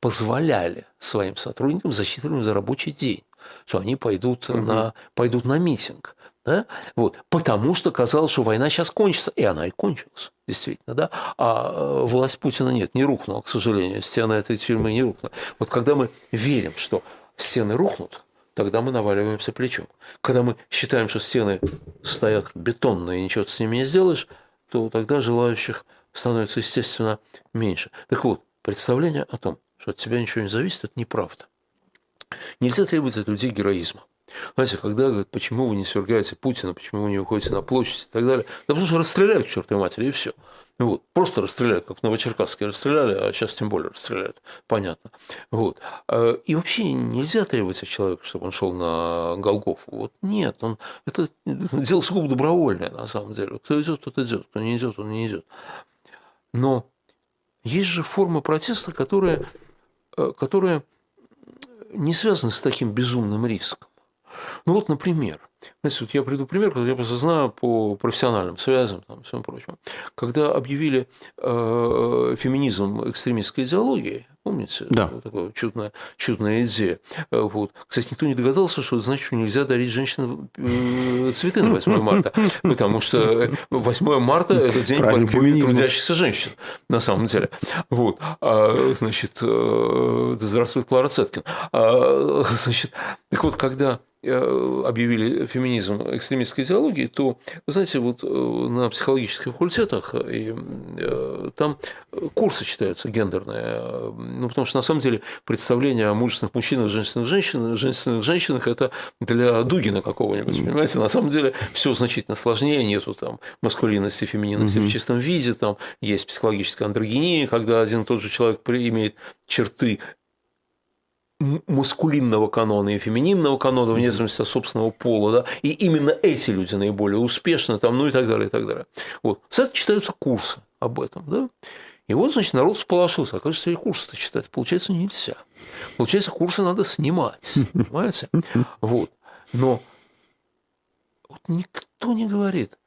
позволяли своим сотрудникам засчитывать за рабочий день, что они пойдут, угу. на, пойдут на митинг. Да? Вот. Потому что казалось, что война сейчас кончится. И она и кончилась, действительно. Да? А э, власть Путина нет, не рухнула, к сожалению. Стены этой тюрьмы не рухнула. Вот когда мы верим, что стены рухнут, тогда мы наваливаемся плечом. Когда мы считаем, что стены стоят бетонные и ничего с ними не сделаешь, то тогда желающих становится, естественно, меньше. Так вот, представление о том, что от тебя ничего не зависит, это неправда. Нельзя требовать от людей героизма. Знаете, когда говорят, почему вы не свергаете Путина, почему вы не выходите на площадь и так далее, да потому что расстреляют к чертовой матери, и все. Вот. Просто расстреляют, как в Новочеркасске расстреляли, а сейчас тем более расстреляют. Понятно. Вот. А, и вообще нельзя требовать от человека, чтобы он шел на Голгофу. Вот нет, он, это дело сугубо добровольное на самом деле. Кто идет, тот идет, кто не идет, он не идет. Но есть же формы протеста, которые, э, которые не связаны с таким безумным риском. Ну вот, например, знаете, вот я приду пример, который я просто знаю по профессиональным связям и всем прочему. Когда объявили э, феминизм экстремистской идеологии, помните? Да. Вот такая чудная, чудная идея. Э, вот. Кстати, никто не догадался, что это значит, что нельзя дарить женщинам э, цветы на 8 марта, потому что 8 марта – это день Праздник борьбы феминизма. трудящихся женщин, на самом деле. Вот. А, значит, э, да здравствует Клара Цеткин. А, значит, так вот, когда объявили феминизм экстремистской идеологии, то, вы знаете, вот э, на психологических факультетах и, э, там курсы читаются гендерные, ну, потому что на самом деле представление о мужественных мужчинах, женственных женщинах, женственных женщинах это для Дугина какого-нибудь, понимаете, на самом деле все значительно сложнее, нету там маскулинности, фемининности mm в чистом виде, там есть психологическая андрогения, когда один и тот же человек имеет черты маскулинного канона и фемининного канона, вне зависимости от собственного пола, да, и именно эти люди наиболее успешны, там, ну и так далее, и так далее. Вот. Кстати, читаются курсы об этом, да. И вот, значит, народ сполошился. Оказывается, и курсы-то читать, получается, нельзя. Получается, курсы надо снимать, [LAUGHS] понимаете? Вот. Но вот никто не говорит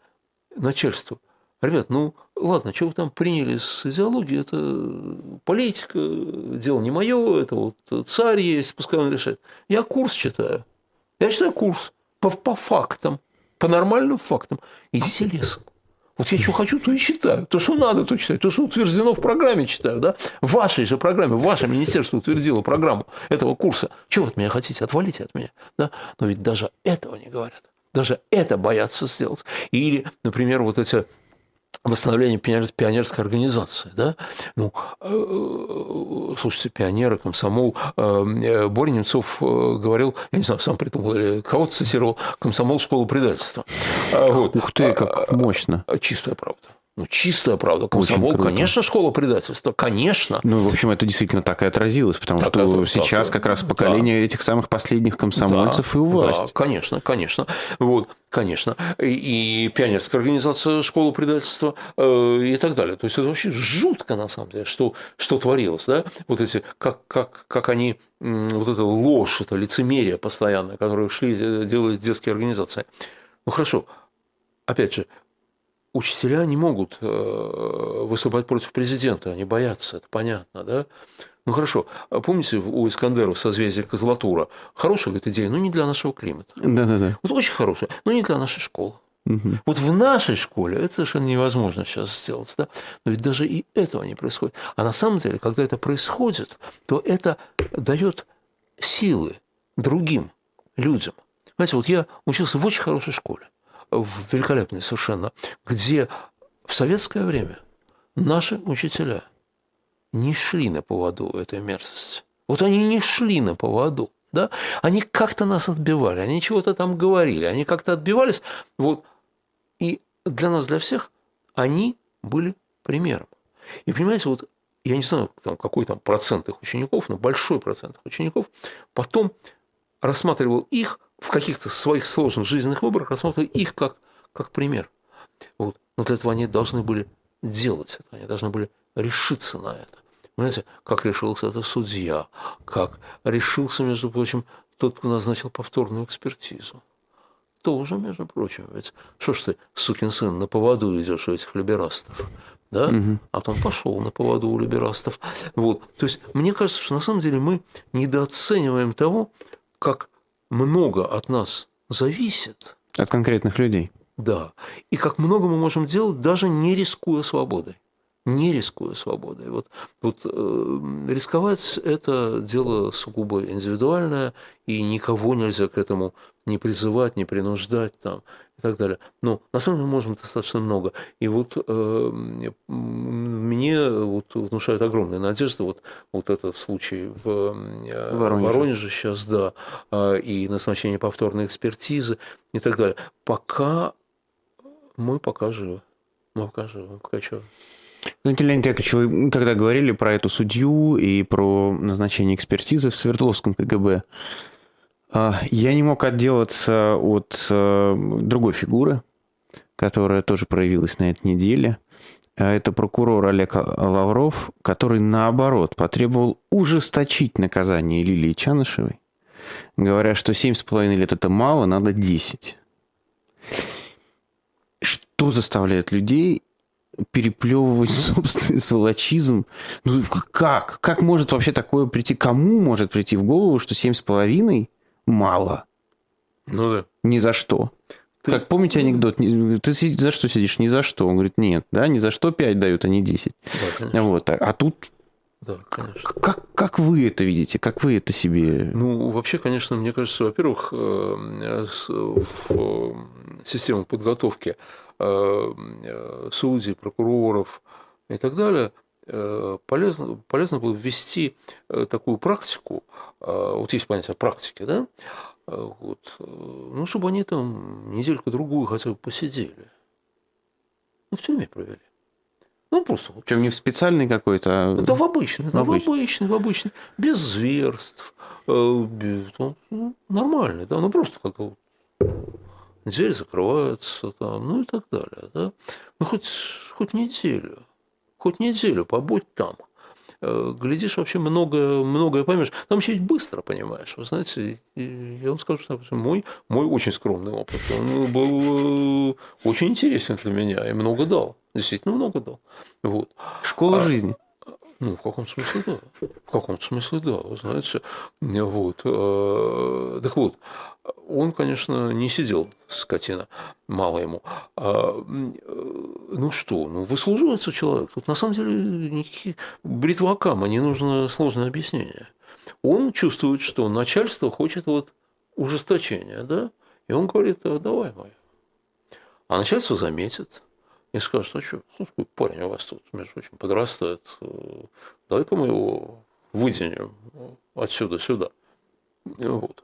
начальству, Ребят, ну ладно, что вы там приняли с идеологией, это политика, дело не мое, это вот царь есть, пускай он решает. Я курс читаю. Я читаю курс по, по фактам, по нормальным фактам. Идите лесом. Вот я что хочу, то и читаю. То, что надо, то читаю. То, что утверждено в программе, читаю. Да? В вашей же программе, ваше министерство утвердило программу этого курса. Чего от меня хотите? Отвалите от меня. Да? Но ведь даже этого не говорят. Даже это боятся сделать. Или, например, вот эти восстановление пионерской организации. Да? Ну, э, э, слушайте, пионеры, комсомол. Э, Боря Немцов говорил, я не знаю, сам придумал или кого-то цитировал, комсомол – школа предательства. Вот. Ух ты, как мощно. Чистая правда. Ну, чистая правда. Комсомол, конечно, школа предательства, конечно. Ну, в общем, это действительно так и отразилось, потому так что это, сейчас так, как раз поколение да. этих самых последних комсомольцев да, и у власти. Да, конечно, конечно. Вот, конечно. И, и пионерская организация школы предательства э, и так далее. То есть, это вообще жутко, на самом деле, что, что творилось. Да? Вот эти, как, как, как они, вот эта ложь, это лицемерие постоянное, которое шли э, делать детские организации. Ну, хорошо. Опять же, учителя не могут э, выступать против президента, они боятся, это понятно, да? Ну хорошо, а помните у Искандера в созвездии Козлатура? Хорошая, говорит, идея, но не для нашего климата. Да-да-да. Вот очень хорошая, но не для нашей школы. Угу. Вот в нашей школе это совершенно невозможно сейчас сделать, да? но ведь даже и этого не происходит. А на самом деле, когда это происходит, то это дает силы другим людям. Знаете, вот я учился в очень хорошей школе, в великолепной совершенно, где в советское время наши учителя не шли на поводу этой мерзости. Вот они не шли на поводу. Да? Они как-то нас отбивали, они чего-то там говорили, они как-то отбивались. Вот. И для нас, для всех, они были примером. И понимаете, вот я не знаю, там, какой там процент их учеников, но большой процент их учеников потом рассматривал их в каких-то своих сложных жизненных выборах, рассматривал их как, как пример. Вот. Но для этого они должны были делать это, они должны были решиться на это. Понимаете, как решился это судья, как решился, между прочим, тот, кто назначил повторную экспертизу. Тоже, между прочим, ведь что ж ты, сукин сын, на поводу идешь у этих либерастов, да? Угу. А потом пошел на поводу у либерастов. Вот. То есть, мне кажется, что на самом деле мы недооцениваем того, как много от нас зависит. От конкретных людей. Да. И как много мы можем делать, даже не рискуя свободой не рискуя свободой. Вот, вот э, рисковать – это дело сугубо индивидуальное, и никого нельзя к этому не призывать, не принуждать там, и так далее. Но на самом деле мы можем достаточно много. И вот э, мне вот, внушает огромная надежда вот, вот этот случай в э, Воронеже. Воронеже сейчас, да, э, и назначение повторной экспертизы и так далее. Пока мы пока живы. Мы пока живы, пока что. Ну, Леонид Яковлевич, вы когда говорили про эту судью и про назначение экспертизы в Свердловском КГБ, я не мог отделаться от а, другой фигуры, которая тоже проявилась на этой неделе. А, это прокурор Олег Лавров, который, наоборот, потребовал ужесточить наказание Лилии Чанышевой, говоря, что 7,5 лет – это мало, надо 10. Что заставляет людей переплевывать [LAUGHS] собственный сволочизм. Ну как? Как может вообще такое прийти? Кому может прийти в голову, что семь с половиной мало? Ну да. Ни за что. Ты... Как помните анекдот? Ты за что сидишь? Ни за что. Он говорит, нет, да, ни за что 5 дают, а не 10. Да, вот. А, а тут да, конечно. Как, как вы это видите? Как вы это себе... Ну, вообще, конечно, мне кажется, во-первых, э, в систему подготовки Э, э, судей, прокуроров и так далее, э, полезно, полезно было ввести такую практику, вот есть понятие практики, да, вот, ну, чтобы они там недельку-другую хотя бы посидели. Ну, в тюрьме провели. Ну, просто. Чем не в специальный какой-то, а... Да, в обычный, да, в обычный, в обычный, без зверств, без, ну, нормальный, да, ну, просто как дверь закрывается, там, ну и так далее. Да? Ну, хоть, хоть неделю, хоть неделю побудь там. Э, глядишь, вообще многое, многое поймешь. Там еще быстро понимаешь. Вы знаете, я вам скажу, что мой, мой очень скромный опыт, он был э, очень интересен для меня и много дал. Действительно много дал. Вот. Школа а, жизни. Ну, в каком смысле, да. В каком смысле, да. Вы знаете, вот. Э, так вот, он, конечно, не сидел, скотина, мало ему. А, ну что, ну выслуживается человек. Тут на самом деле никаких бритва Акама, не нужно сложное объяснение. Он чувствует, что начальство хочет вот ужесточения, да? И он говорит, «А, давай, мой. А начальство заметит и скажет, а что, ну, парень у вас тут, между прочим, подрастает, давай-ка мы его выденем отсюда сюда. Вот.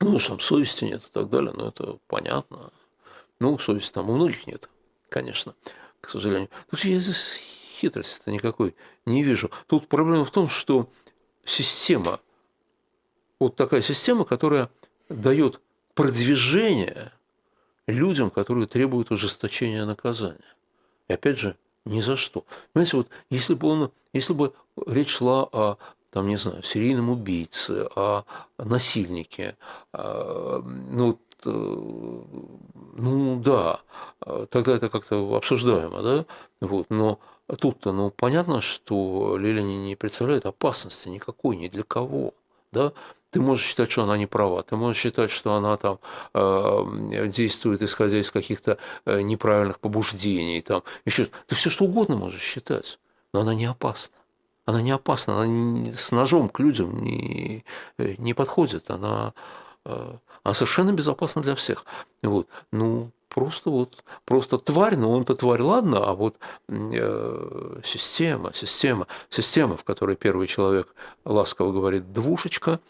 Ну, что там совести нет и так далее, но это понятно. Ну, совести там у многих нет, конечно, к сожалению. Тут я здесь хитрости-то никакой не вижу. Тут проблема в том, что система, вот такая система, которая дает продвижение людям, которые требуют ужесточения наказания. И опять же, ни за что. Понимаете, вот если бы он, если бы речь шла о там, не знаю, серийном убийце, о насильнике, ну, ну да, тогда это как-то обсуждаемо, да, вот, но тут-то, ну, понятно, что Лиля не представляет опасности никакой, ни для кого, да, ты можешь считать, что она не права, ты можешь считать, что она там э, действует, исходя из каких-то э, неправильных побуждений, там, еще ты все что угодно можешь считать, но она не опасна. Она не опасна, она с ножом к людям не, э, не подходит, она, э, она совершенно безопасна для всех. Вот. Ну, просто вот, просто тварь, но он-то тварь, ладно, а вот э, система, система, система, в которой первый человек ласково говорит «двушечка»,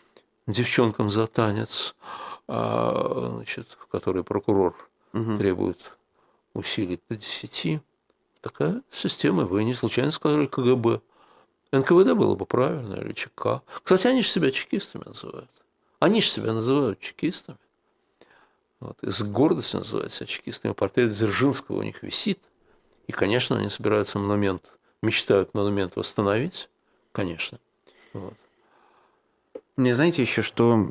девчонкам за танец, а, значит, в которой прокурор угу. требует усилить до 10. Такая система. Вы не случайно сказали КГБ. НКВД было бы правильно, или ЧК. Кстати, они же себя чекистами называют. Они же себя называют чекистами. Вот. И с гордостью называют себя чекистами. Портрет Дзержинского у них висит. И, конечно, они собираются монумент, мечтают монумент восстановить. Конечно. Вот. Не знаете еще, что,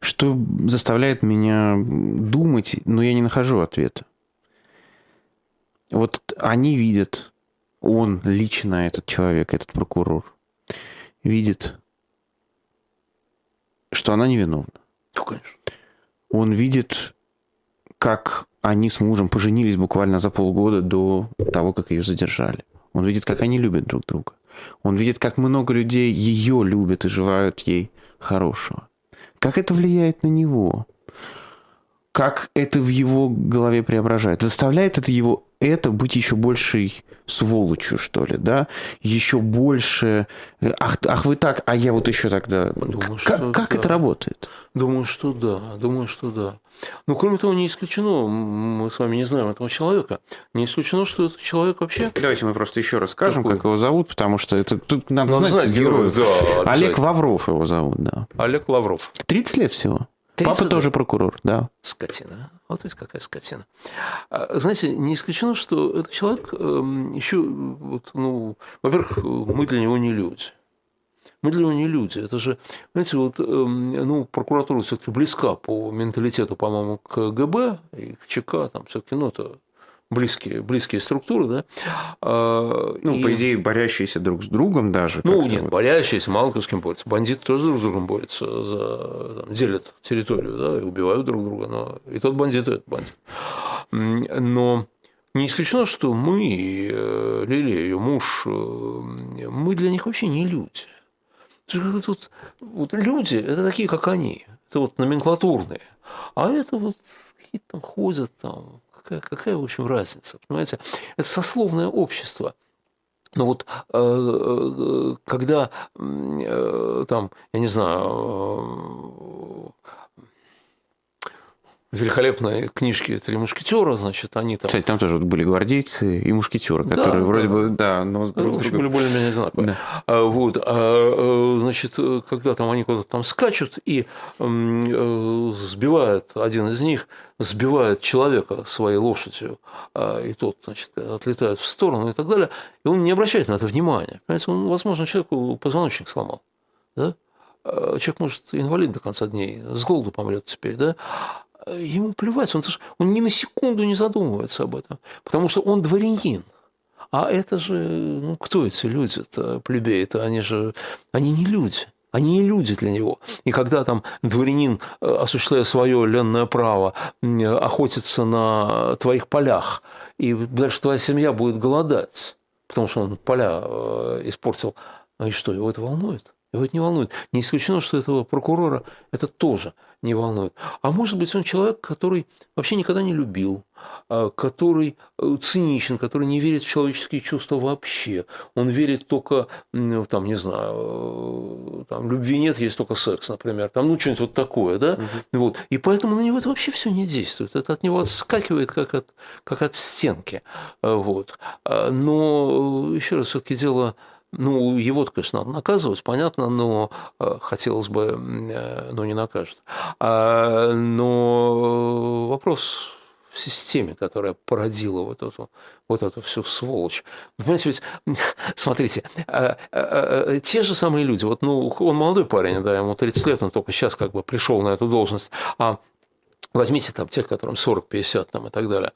что заставляет меня думать, но я не нахожу ответа. Вот они видят, он лично, этот человек, этот прокурор, видит, что она невиновна. Ну, конечно. Он видит, как они с мужем поженились буквально за полгода до того, как ее задержали. Он видит, как они любят друг друга. Он видит, как много людей ее любят и желают ей хорошего. Как это влияет на него? Как это в его голове преображает? Заставляет это его это быть еще большей сволочью, что ли, да? Еще больше... Ах, ах вы так, а я вот еще тогда... Думаю, как как да. это работает? Думаю, что да. Думаю, что да. Ну, кроме того, не исключено, мы с вами не знаем этого человека, не исключено, что этот человек вообще... Давайте мы просто еще расскажем, Такой... как его зовут, потому что это тут надо знать, знать героев. Да, Олег Лавров его зовут, да. Олег Лавров. 30 лет всего. 30 Папа тоже прокурор, да. Скотина. Вот ведь какая скотина. А, знаете, не исключено, что этот человек эм, еще, вот, ну, во-первых, мы для него не люди. Мы для него не люди. Это же, знаете, вот, эм, ну, прокуратура все-таки близка по менталитету, по-моему, к ГБ и к ЧК, там все-таки, ну, это близкие, близкие структуры, да. А, ну, и... по идее, борящиеся друг с другом даже. Ну, нет, вот. борящиеся, мало кто с кем борется. Бандиты тоже друг с другом борются, за, там, делят территорию, да, и убивают друг друга, но и тот бандит, и этот бандит. Но не исключено, что мы, э, Лилия, ее муж, э, мы для них вообще не люди. Тут, вот люди – это такие, как они. Это вот номенклатурные. А это вот какие-то там ходят там, какая, какая, в общем, разница? Понимаете, это сословное общество. Но вот э, э, когда э, там, я не знаю, великолепные книжки «Три мушкетера», значит, они там... Кстати, там тоже были гвардейцы и мушкетеры, которые да, вроде да. бы, да, но друг с другом... были более-менее знакомы. Да. А, вот, а, значит, когда там они куда-то там скачут и сбивают, один из них сбивает человека своей лошадью, а, и тот, значит, отлетает в сторону и так далее, и он не обращает на это внимания. Понимаете, он, возможно, человеку позвоночник сломал, да? Человек может инвалид до конца дней, с голоду помрет теперь, да? Ему плевать, он, он ни на секунду не задумывается об этом, потому что он дворянин. А это же, ну, кто эти люди-то, плебеи-то, они же, они не люди. Они не люди для него. И когда там дворянин, э, осуществляя свое ленное право, охотится на твоих полях, и дальше твоя семья будет голодать, потому что он поля э, испортил, а и что, его это волнует? Его это не волнует. Не исключено, что этого прокурора это тоже не волнует. А может быть, он человек, который вообще никогда не любил, а, который э, циничен, который не верит в человеческие чувства вообще. Он верит только, там, не знаю, э, там, любви нет, есть только секс, например. Там, ну, что-нибудь вот такое, да? Угу. Вот. И поэтому на него это вообще все не действует. Это от него отскакивает, как от, как от стенки. Вот. А, но, еще раз, все-таки дело ну, его конечно, надо наказывать, понятно, но э, хотелось бы, э, но не накажут. А, но вопрос в системе, которая породила вот эту, вот эту всю сволочь. Понимаете, ведь, [LAUGHS] смотрите, а, а, те же самые люди, вот, ну, он молодой парень, да, ему 30 лет, он только сейчас как бы пришел на эту должность, а возьмите там тех, которым 40, 50 там, и так далее,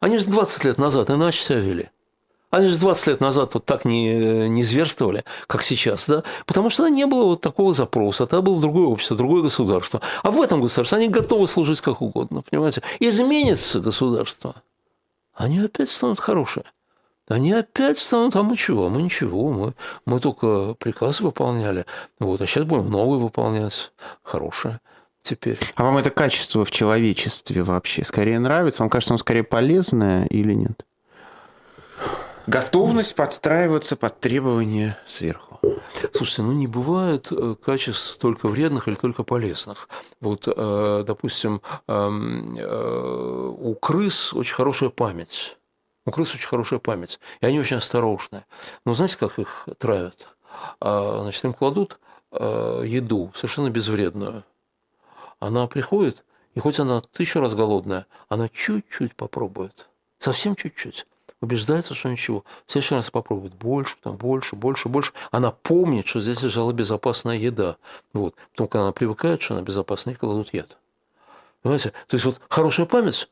они же 20 лет назад иначе себя вели. Они же 20 лет назад вот так не, не зверствовали, как сейчас, да? Потому что не было вот такого запроса, тогда было другое общество, другое государство. А в этом государстве они готовы служить как угодно, понимаете? Изменится государство, они опять станут хорошие. Они опять станут, а мы чего? Мы ничего, мы, мы только приказы выполняли. Вот, а сейчас будем новые выполнять, хорошие теперь. А вам это качество в человечестве вообще скорее нравится? Вам кажется, оно скорее полезное или нет? Готовность подстраиваться под требования сверху. Слушайте, ну не бывает э, качеств только вредных или только полезных. Вот, э, допустим, эм, э, у крыс очень хорошая память. У крыс очень хорошая память, и они очень осторожны. Но знаете, как их травят? А, значит, им кладут еду совершенно безвредную. Она приходит, и хоть она тысячу раз голодная, она чуть-чуть попробует. Совсем чуть-чуть убеждается, что ничего. В следующий раз попробует больше, там, больше, больше, больше. Она помнит, что здесь лежала безопасная еда. Вот. Потом, когда она привыкает, что она безопасная, ей кладут яд. Понимаете? То есть, вот хорошая память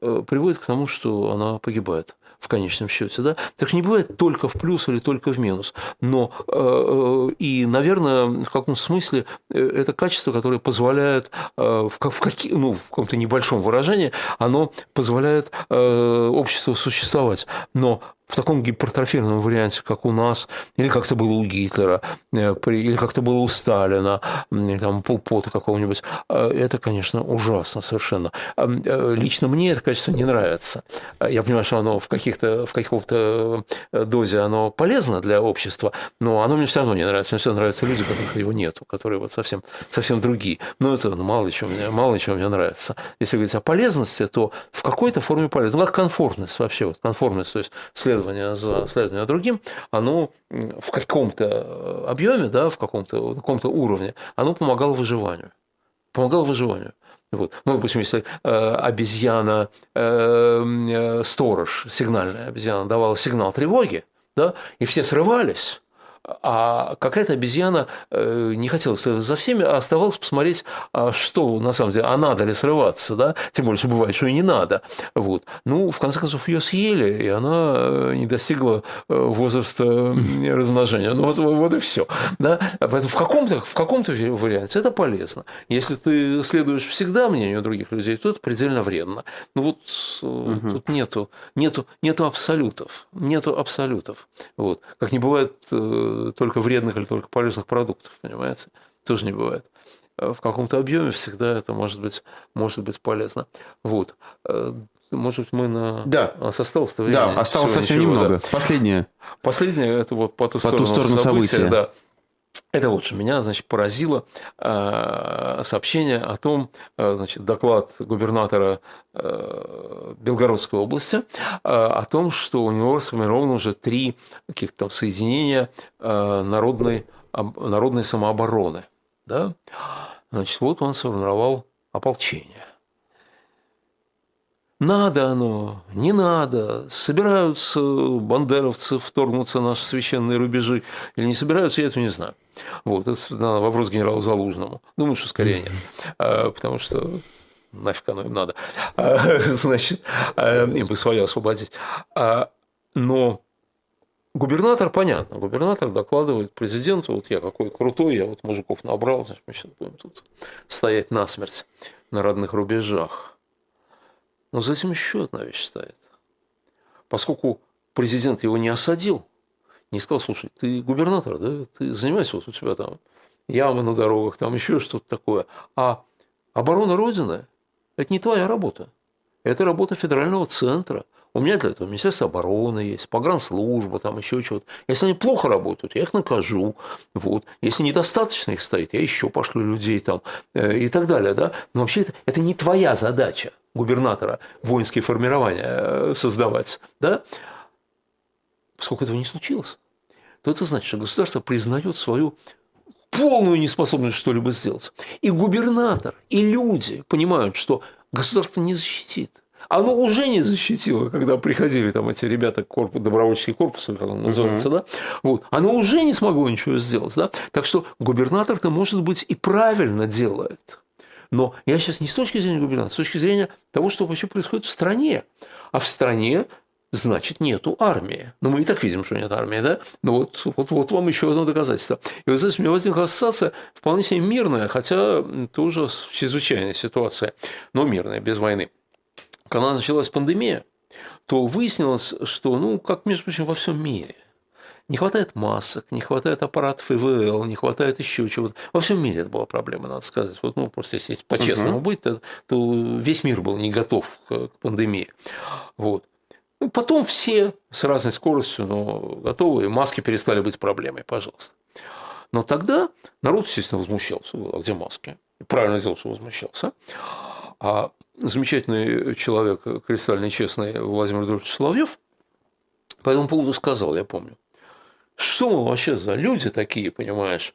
э, приводит к тому, что она погибает в конечном счете. Да? Так не бывает только в плюс или только в минус. Но э, и, наверное, в каком смысле э, это качество, которое позволяет э, в, каки, ну, в каком-то небольшом выражении, оно позволяет обществу существовать. Но в таком гипертрофированном варианте, как у нас, или как это было у Гитлера, э, или как это было у Сталина, или там Полпота какого-нибудь, э, это, конечно, ужасно совершенно. Э, лично мне это качество не нравится. Я понимаю, что оно в, каких-то, в каком-то дозе оно полезно для общества, но оно мне все равно не нравится. Мне все нравятся люди, которых его нету, которые вот совсем, совсем другие. Но это ну, мало, чего мне, мало чего мне нравится. Если говорить о полезности, то в какой-то форме полезно. Ну, как конформность вообще, вот конформность, то есть след следование за следование другим, оно в каком-то э, объеме, да, в каком-то каком уровне, оно помогало выживанию. Помогало выживанию. Вот. Ну, допустим, если э, обезьяна, э, э, сторож, сигнальная обезьяна давала сигнал тревоги, да, и все срывались, а какая-то обезьяна э, не хотела следовать за всеми, а оставалась посмотреть, а что на самом деле, а надо ли срываться, да? Тем более, что бывает, что и не надо. Вот. Ну, в конце концов, ее съели, и она э, не достигла э, возраста размножения. Ну, вот, вот и все. Да? А поэтому в каком-то, в каком-то варианте это полезно. Если ты следуешь всегда мнению других людей, то это предельно вредно. Ну, вот угу. тут нету, нету, нету абсолютов. Нету абсолютов. Вот. Как не бывает только вредных или только полезных продуктов, понимаете? Тоже не бывает. Э, в каком-то объеме всегда это может быть, может быть полезно. Вот. Э, может быть, мы на... Да. У нас осталось время. Да, осталось совсем ничего, немного. Да. Последнее. Последнее, это вот по ту по сторону, ту сторону события. события. Да. Это что меня, значит, поразило э, сообщение о том, э, значит, доклад губернатора э, Белгородской области о том, что у него сформировано уже три каких-то там соединения народной, народной самообороны. Да? Значит, вот он сформировал ополчение. Надо оно, не надо, собираются бандеровцы вторгнуться на наши священные рубежи или не собираются, я этого не знаю. Вот, это вопрос генералу Залужному. Думаю, что скорее нет. А, потому что нафиг оно им надо. А, [LAUGHS] значит, а, им бы свое освободить. Но губернатор, понятно, губернатор докладывает президенту, вот я какой крутой, я вот мужиков набрал, значит, мы сейчас будем тут стоять насмерть на родных рубежах. Но за этим еще одна вещь стоит. Поскольку президент его не осадил, не сказал, слушай, ты губернатор, да, ты занимайся, вот у тебя там ямы на дорогах, там еще что-то такое. А оборона Родины – это не твоя работа. Это работа федерального центра. У меня для этого Министерство обороны есть, погранслужба, там еще чего-то. Если они плохо работают, я их накажу. Вот. Если недостаточно их стоит, я еще пошлю людей там э, и так далее. Да? Но вообще это, это не твоя задача губернатора воинские формирования э, создавать. Да? Поскольку этого не случилось то это значит, что государство признает свою полную неспособность что-либо сделать. И губернатор, и люди понимают, что государство не защитит. Оно уже не защитило, когда приходили там эти ребята, корпус, добровольческий корпус, как он называется, uh-huh. да? Вот. Оно уже не смогло ничего сделать, да? Так что губернатор-то, может быть, и правильно делает. Но я сейчас не с точки зрения губернатора, а с точки зрения того, что вообще происходит в стране. А в стране значит, нету армии. Ну, мы и так видим, что нет армии, да? Ну, вот, вот, вот вам еще одно доказательство. И вот здесь у меня возникла ассоциация вполне себе мирная, хотя тоже чрезвычайная ситуация, но мирная, без войны. Когда началась пандемия, то выяснилось, что, ну, как, между прочим, во всем мире, не хватает масок, не хватает аппаратов ИВЛ, не хватает еще чего-то. Во всем мире это была проблема, надо сказать. Вот, ну, просто если по-честному угу. быть, то, то весь мир был не готов к, к пандемии. Вот. Ну, потом все с разной скоростью, но готовы, и маски перестали быть проблемой, пожалуйста. Но тогда народ, естественно, возмущался. А где маски? Правильно делал, что возмущался. А замечательный человек, кристально честный Владимир Рудольфович Соловьев по этому поводу сказал, я помню, что мы вообще за люди такие, понимаешь,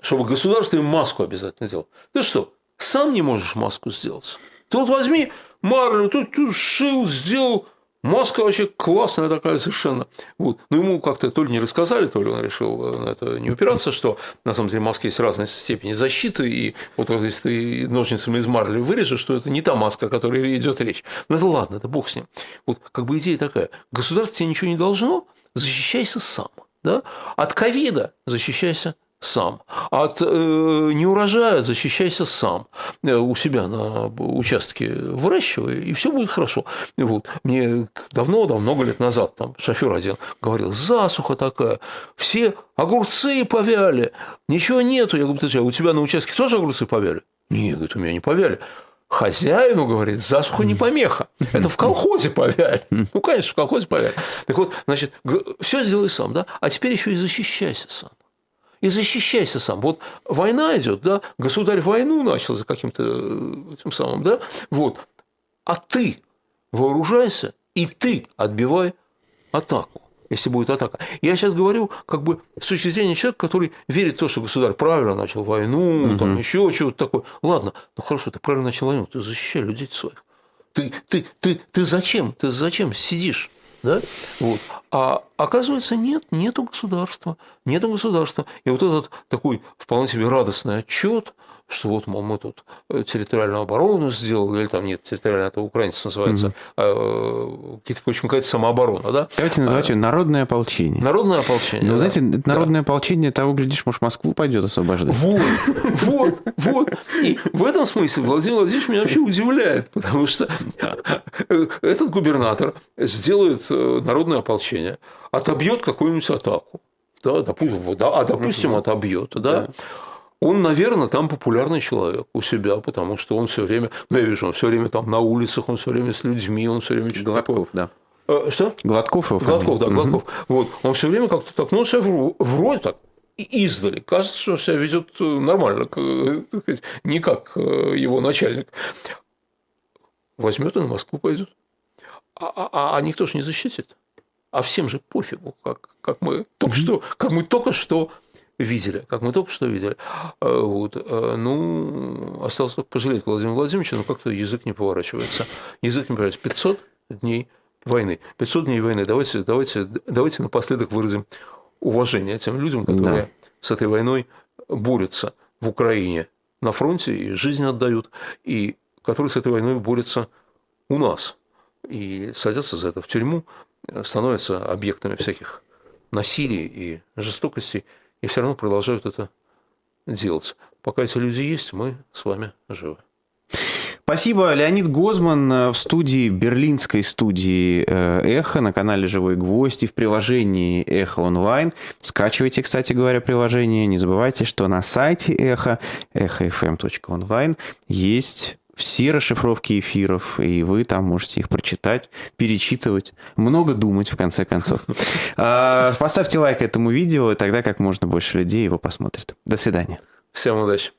чтобы государство им маску обязательно делало. Ты что, сам не можешь маску сделать? Ты вот возьми марлю, тут, тут шил, сделал, Маска вообще классная такая совершенно. Вот. Но ему как-то то ли не рассказали, то ли он решил на это не упираться, что на самом деле маски есть разной степени защиты, и вот если ты ножницами из марли вырежешь, что это не та маска, о которой идет речь. Но это ладно, это бог с ним. Вот как бы идея такая. Государство тебе ничего не должно, защищайся сам. Да? От ковида защищайся сам. От э, неурожая защищайся сам. Э, у себя на участке выращивай, и все будет хорошо. Вот. Мне давно-давно, много лет назад, там шофер один говорил, засуха такая, все огурцы повяли, ничего нету. Я говорю, подожди, а у тебя на участке тоже огурцы повяли? Нет, говорит, у меня не повяли. Хозяину, говорит, засуха не помеха. Это в колхозе повяли. Ну, конечно, в колхозе повяли. Так вот, значит, все сделай сам, да? А теперь еще и защищайся сам и защищайся сам. Вот война идет, да, государь войну начал за каким-то э, этим самым, да, вот. А ты вооружайся, и ты отбивай атаку если будет атака. Я сейчас говорю как бы с точки зрения человека, который верит в то, что государь правильно начал войну, угу. там еще чего-то такое. Ладно, ну хорошо, ты правильно начал войну, ты защищай людей своих. Ты, ты, ты, ты зачем? Ты зачем сидишь? Да? Вот. А оказывается, нет, нету государства, нету государства. И вот этот такой вполне себе радостный отчет, что вот, мол, мы тут э, территориальную оборону сделали, или там нет, территориальная, это украинцы называется, угу. а, в общем, какая-то самооборона, да? Давайте называть ее народное ополчение. Народное ополчение. Ну, да. знаете, народное да. ополчение, того, глядишь, может, Москву пойдет освобождать. Вот, вот, вот. И в этом смысле Владимир Владимирович меня вообще удивляет, потому что этот губернатор сделает э, народное ополчение, отобьет какую-нибудь атаку, да, допустим, да, а допустим, отобьет, да, да он, наверное, там популярный человек у себя, потому что он все время, ну, я вижу, он все время там на улицах, он все время с людьми, он все время что-то Гладков, такое. да. Что? Гладков его Гладков, да, Гладков. Угу. Вот. Он все время как-то так, ну, себя вроде так, издали. Кажется, что себя ведет э, нормально, не как э, его начальник. Возьмет и на Москву пойдет. А, а, а, а никто же не защитит. А всем же пофигу, как, как мы только что, как мы только что видели, как мы только что видели. А, вот. А, ну, осталось только пожалеть Владимира Владимировича, но как-то язык не поворачивается. Язык не поворачивается. 500 дней войны. 500 дней войны. Давайте, давайте, давайте напоследок выразим уважение тем людям, которые да. с этой войной борются в Украине на фронте и жизнь отдают, и которые с этой войной борются у нас и садятся за это в тюрьму, становятся объектами всяких насилий и жестокостей и все равно продолжают это делать. Пока эти люди есть, мы с вами живы. Спасибо. Леонид Гозман э, в студии, берлинской студии э, «Эхо» на канале «Живой гвоздь» и в приложении «Эхо онлайн». Скачивайте, кстати говоря, приложение. Не забывайте, что на сайте «Эхо», эхофм.онлайн, есть все расшифровки эфиров, и вы там можете их прочитать, перечитывать, много думать, в конце концов. [LAUGHS] А, поставьте лайк этому видео, и тогда как можно больше людей его посмотрит. До свидания. Всем удачи.